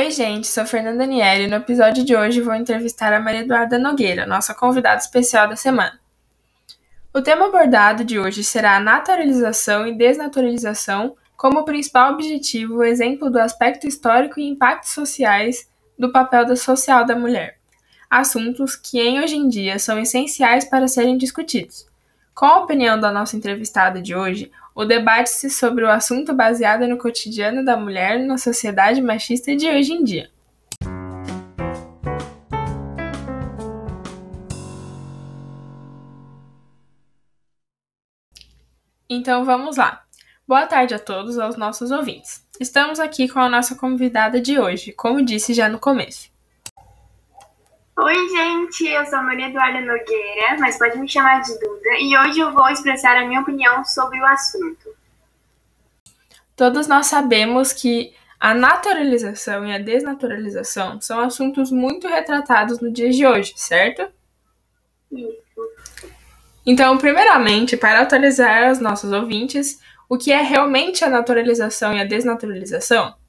Oi, gente, sou Fernanda Nieri e no episódio de hoje vou entrevistar a Maria Eduarda Nogueira, nossa convidada especial da semana. O tema abordado de hoje será a naturalização e desnaturalização como principal objetivo, exemplo do aspecto histórico e impactos sociais do papel da social da mulher. Assuntos que, em hoje em dia, são essenciais para serem discutidos. Com a opinião da nossa entrevistada de hoje, o debate-se sobre o assunto baseado no cotidiano da mulher na sociedade machista de hoje em dia. Então vamos lá. Boa tarde a todos, aos nossos ouvintes. Estamos aqui com a nossa convidada de hoje, como disse já no começo. Oi, gente, eu sou a Maria Eduarda Nogueira, mas pode me chamar de Duda, e hoje eu vou expressar a minha opinião sobre o assunto. Todos nós sabemos que a naturalização e a desnaturalização são assuntos muito retratados no dia de hoje, certo? Isso. Então, primeiramente, para atualizar os nossos ouvintes, o que é realmente a naturalização e a desnaturalização?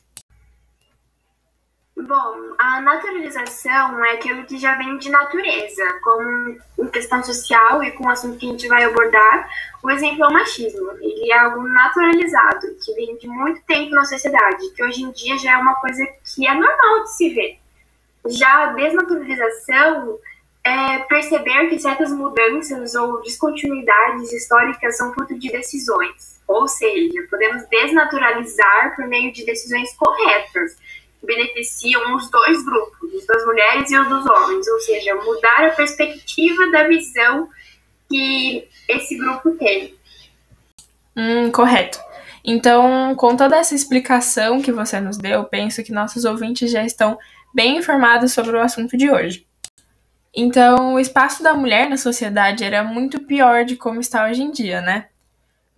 Bom, a naturalização é aquilo que já vem de natureza, como em questão social e com o assunto que a gente vai abordar, o exemplo é o machismo. Ele é algo naturalizado, que vem de muito tempo na sociedade, que hoje em dia já é uma coisa que é normal de se ver. Já a desnaturalização é perceber que certas mudanças ou descontinuidades históricas são fruto de decisões. Ou seja, podemos desnaturalizar por meio de decisões corretas beneficiam os dois grupos, os das mulheres e os dos homens, ou seja, mudar a perspectiva da visão que esse grupo tem. Hum, correto. Então, com toda essa explicação que você nos deu, penso que nossos ouvintes já estão bem informados sobre o assunto de hoje. Então, o espaço da mulher na sociedade era muito pior de como está hoje em dia, né?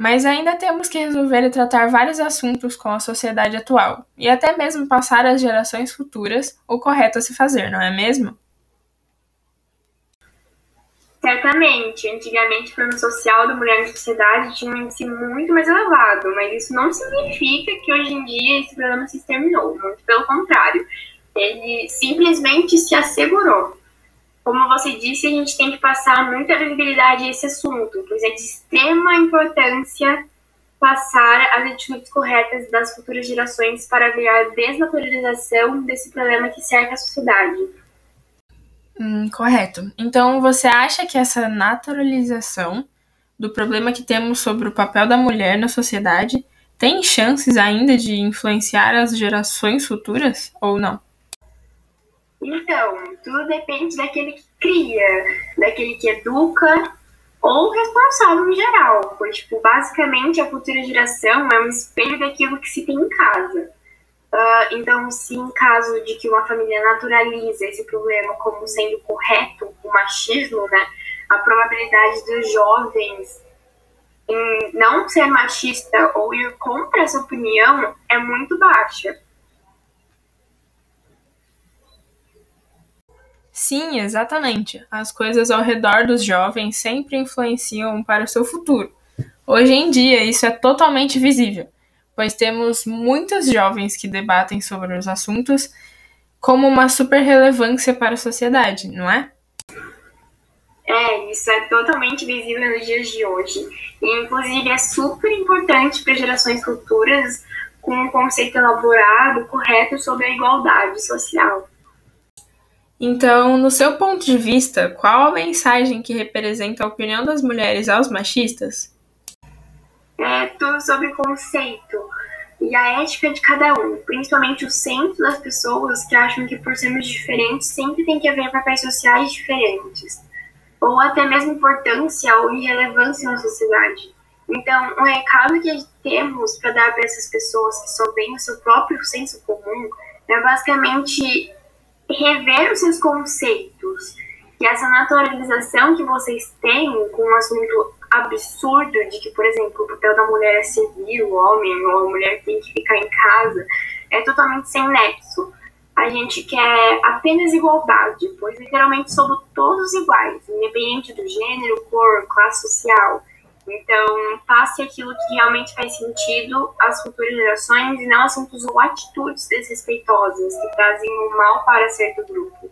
Mas ainda temos que resolver e tratar vários assuntos com a sociedade atual, e até mesmo passar às gerações futuras o correto a se fazer, não é mesmo? Certamente, antigamente o problema social da mulher na sociedade tinha um índice muito mais elevado, mas isso não significa que hoje em dia esse problema se exterminou, muito pelo contrário, ele simplesmente se assegurou como você disse, a gente tem que passar muita visibilidade a esse assunto, pois é de extrema importância passar as atitudes corretas das futuras gerações para ver a desnaturalização desse problema que cerca a sociedade. Hum, correto. Então, você acha que essa naturalização do problema que temos sobre o papel da mulher na sociedade tem chances ainda de influenciar as gerações futuras ou não? Então, tudo depende daquele que cria, daquele que educa ou responsável em geral. Pois, tipo, basicamente a futura geração é um espelho daquilo que se tem em casa. Uh, então, se em caso de que uma família naturaliza esse problema como sendo correto, o machismo, né, a probabilidade dos jovens em não ser machista ou ir contra essa opinião é muito baixa. Sim, exatamente. As coisas ao redor dos jovens sempre influenciam para o seu futuro. Hoje em dia, isso é totalmente visível, pois temos muitos jovens que debatem sobre os assuntos como uma super relevância para a sociedade, não é? É, isso é totalmente visível nos dias de hoje. E, inclusive, é super importante para gerações futuras com um conceito elaborado, correto sobre a igualdade social. Então, no seu ponto de vista, qual a mensagem que representa a opinião das mulheres aos machistas? É tudo sobre conceito e a ética de cada um, principalmente o centro das pessoas que acham que por sermos diferentes sempre tem que haver papéis sociais diferentes, ou até mesmo importância ou irrelevância na sociedade. Então, o recado que temos para dar para essas pessoas que só veem o seu próprio senso comum é basicamente rever os seus conceitos. E essa naturalização que vocês têm com um assunto absurdo de que, por exemplo, o papel da mulher é servir o homem ou a mulher tem que ficar em casa, é totalmente sem nexo. A gente quer apenas igualdade, pois literalmente somos todos iguais, independente do gênero, cor, classe social. Então, passe aquilo que realmente faz sentido às futuras gerações e não assuntos ou atitudes desrespeitosas que trazem o mal para certo grupo.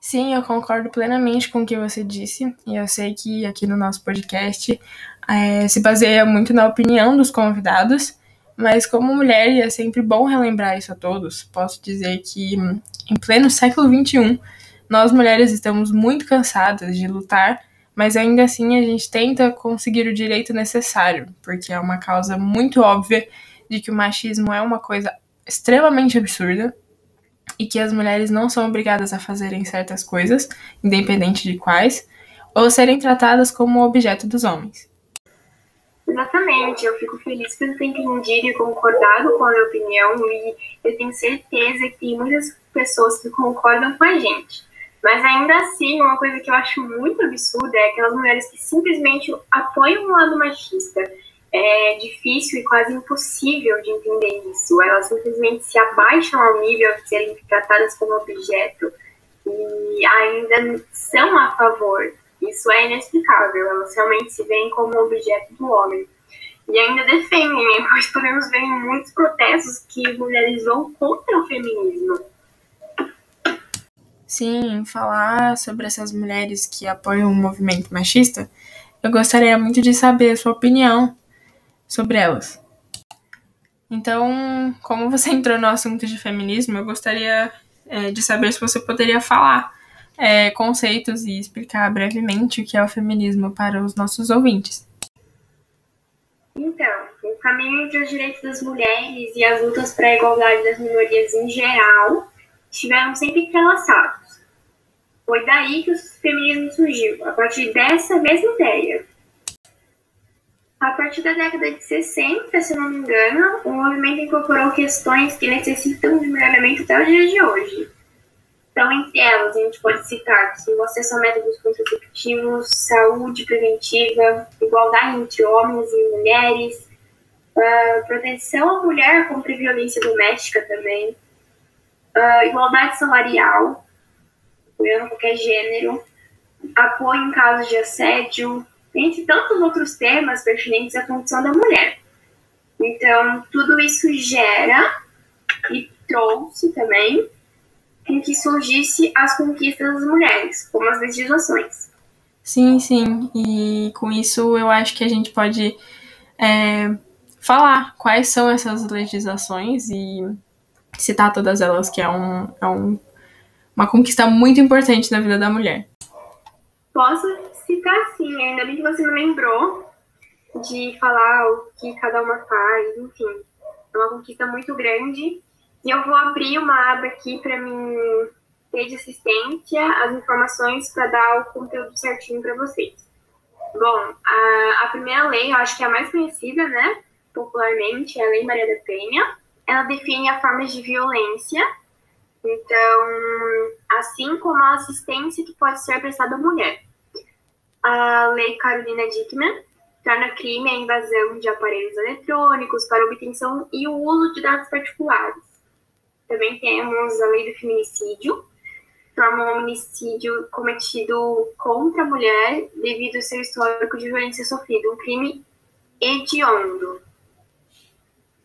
Sim, eu concordo plenamente com o que você disse, e eu sei que aqui no nosso podcast é, se baseia muito na opinião dos convidados, mas como mulher, é sempre bom relembrar isso a todos, posso dizer que em pleno século XXI, nós mulheres estamos muito cansadas de lutar, mas ainda assim a gente tenta conseguir o direito necessário, porque é uma causa muito óbvia de que o machismo é uma coisa extremamente absurda e que as mulheres não são obrigadas a fazerem certas coisas, independente de quais, ou serem tratadas como objeto dos homens. Exatamente, eu fico feliz por ter entendido e concordado com a minha opinião e eu tenho certeza que tem muitas pessoas que concordam com a gente. Mas ainda assim, uma coisa que eu acho muito absurda é aquelas mulheres que simplesmente apoiam o lado machista é difícil e quase impossível de entender isso. Elas simplesmente se abaixam ao nível de serem tratadas como objeto e ainda são a favor. Isso é inexplicável. Elas realmente se veem como objeto do homem. E ainda defendem, pois podemos ver em muitos protestos que mulheres vão contra o feminismo. Sim, falar sobre essas mulheres que apoiam o movimento machista, eu gostaria muito de saber a sua opinião sobre elas. Então, como você entrou no assunto de feminismo, eu gostaria é, de saber se você poderia falar é, conceitos e explicar brevemente o que é o feminismo para os nossos ouvintes. Então, o caminho entre os direitos das mulheres e as lutas para a igualdade das minorias em geral estiveram sempre entrelaçados. Foi daí que o feminismo surgiu, a partir dessa mesma ideia. A partir da década de 60, se não me engano, o movimento incorporou questões que necessitam de melhoramento até os dias de hoje. Então, entre elas, a gente pode citar o acesso a métodos contraceptivos, saúde preventiva, igualdade entre homens e mulheres, proteção à mulher contra violência doméstica também, igualdade salarial, apoiando qualquer gênero, apoio em casos de assédio, entre tantos outros temas pertinentes à condição da mulher. Então, tudo isso gera e trouxe também em que surgisse as conquistas das mulheres, como as legislações. Sim, sim. E com isso eu acho que a gente pode é, falar quais são essas legislações e citar todas elas, que é, um, é um, uma conquista muito importante na vida da mulher. Posso citar sim, ainda bem que você me lembrou de falar o que cada uma faz, enfim. É uma conquista muito grande. E eu vou abrir uma aba aqui para mim ter de assistência as informações para dar o conteúdo certinho para vocês. Bom, a, a primeira lei, eu acho que é a mais conhecida, né, popularmente, é a Lei Maria da Penha. Ela define as formas de violência. Então, assim como a assistência que pode ser prestada à mulher a Lei Carolina Dickman torna crime a invasão de aparelhos eletrônicos para obtenção e o uso de dados particulares. Também temos a Lei do Feminicídio, torna um homicídio cometido contra a mulher devido ao seu histórico de violência sofrida, um crime hediondo.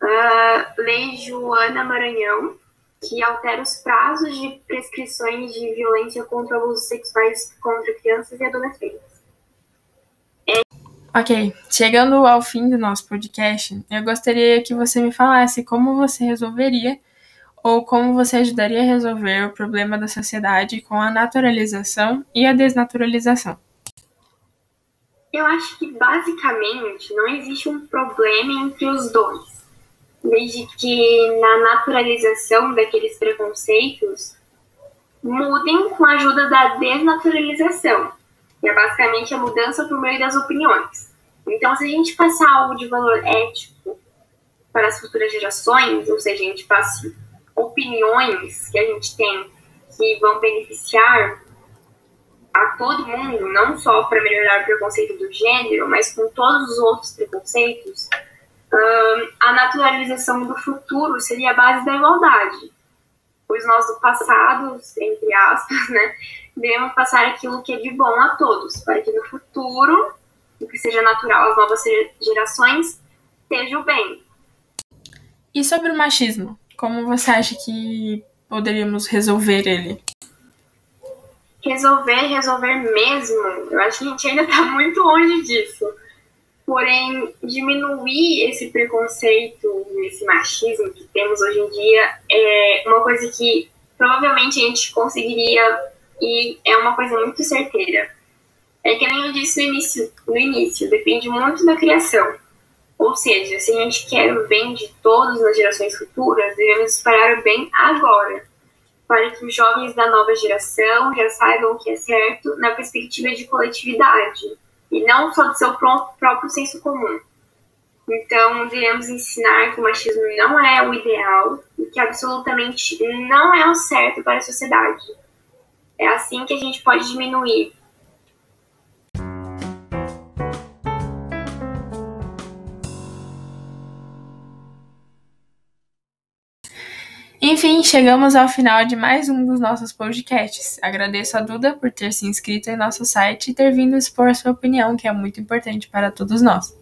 A Lei Joana Maranhão, que altera os prazos de prescrições de violência contra abusos sexuais contra crianças e adolescentes. Ok, chegando ao fim do nosso podcast, eu gostaria que você me falasse como você resolveria ou como você ajudaria a resolver o problema da sociedade com a naturalização e a desnaturalização. Eu acho que basicamente não existe um problema entre os dois, desde que na naturalização daqueles preconceitos mudem com a ajuda da desnaturalização que é basicamente a mudança por meio das opiniões. Então, se a gente passar algo de valor ético para as futuras gerações, ou seja, a gente passe opiniões que a gente tem que vão beneficiar a todo mundo, não só para melhorar o preconceito do gênero, mas com todos os outros preconceitos, a naturalização do futuro seria a base da igualdade. Pois nós do passado, entre aspas, né, devemos passar aquilo que é de bom a todos, para que no futuro o que seja natural às novas gerações, esteja o bem. E sobre o machismo, como você acha que poderíamos resolver ele? Resolver, resolver mesmo, eu acho que a gente ainda está muito longe disso. Porém, diminuir esse preconceito, esse machismo que temos hoje em dia é uma coisa que provavelmente a gente conseguiria e é uma coisa muito certeira. É que nem eu disse no início, no início, depende muito da criação. Ou seja, se a gente quer o bem de todas as gerações futuras, devemos esperar o bem agora, para que os jovens da nova geração já saibam o que é certo na perspectiva de coletividade, e não só do seu próprio senso comum. Então, devemos ensinar que o machismo não é o ideal e que absolutamente não é o certo para a sociedade. É assim que a gente pode diminuir Enfim, chegamos ao final de mais um dos nossos podcasts. Agradeço a Duda por ter se inscrito em nosso site e ter vindo expor sua opinião, que é muito importante para todos nós.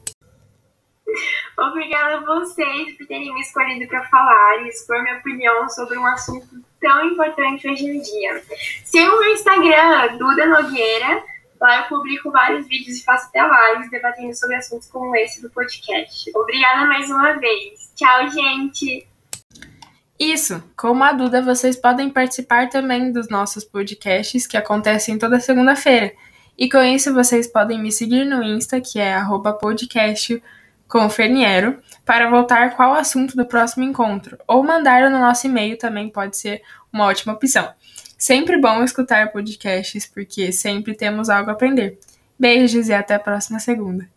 Obrigada a vocês por terem me escolhido para falar e expor minha opinião sobre um assunto tão importante hoje em dia. Siga o meu Instagram, Duda Nogueira. Lá eu publico vários vídeos e faço até lives debatendo sobre assuntos como esse do podcast. Obrigada mais uma vez. Tchau, gente! Isso! Como a Duda, vocês podem participar também dos nossos podcasts que acontecem toda segunda-feira. E com isso, vocês podem me seguir no Insta, que é podcast com Ferniero, para voltar qual assunto do próximo encontro, ou mandar no nosso e-mail também pode ser uma ótima opção. Sempre bom escutar podcasts, porque sempre temos algo a aprender. Beijos e até a próxima segunda.